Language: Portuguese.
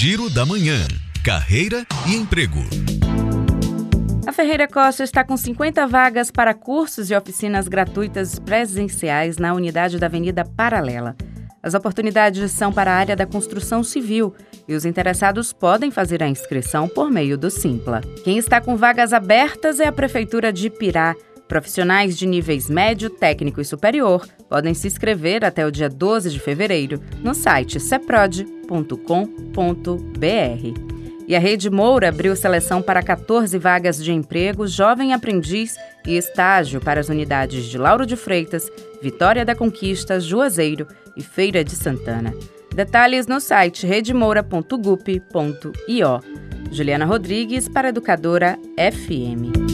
Giro da Manhã. Carreira e emprego. A Ferreira Costa está com 50 vagas para cursos e oficinas gratuitas presenciais na unidade da Avenida Paralela. As oportunidades são para a área da construção civil e os interessados podem fazer a inscrição por meio do Simpla. Quem está com vagas abertas é a Prefeitura de Pirá. Profissionais de níveis médio, técnico e superior podem se inscrever até o dia 12 de fevereiro no site ceprod.com.br. E a Rede Moura abriu seleção para 14 vagas de emprego, jovem aprendiz e estágio para as unidades de Lauro de Freitas, Vitória da Conquista, Juazeiro e Feira de Santana. Detalhes no site redemoura.gup.io. Juliana Rodrigues para Educadora FM.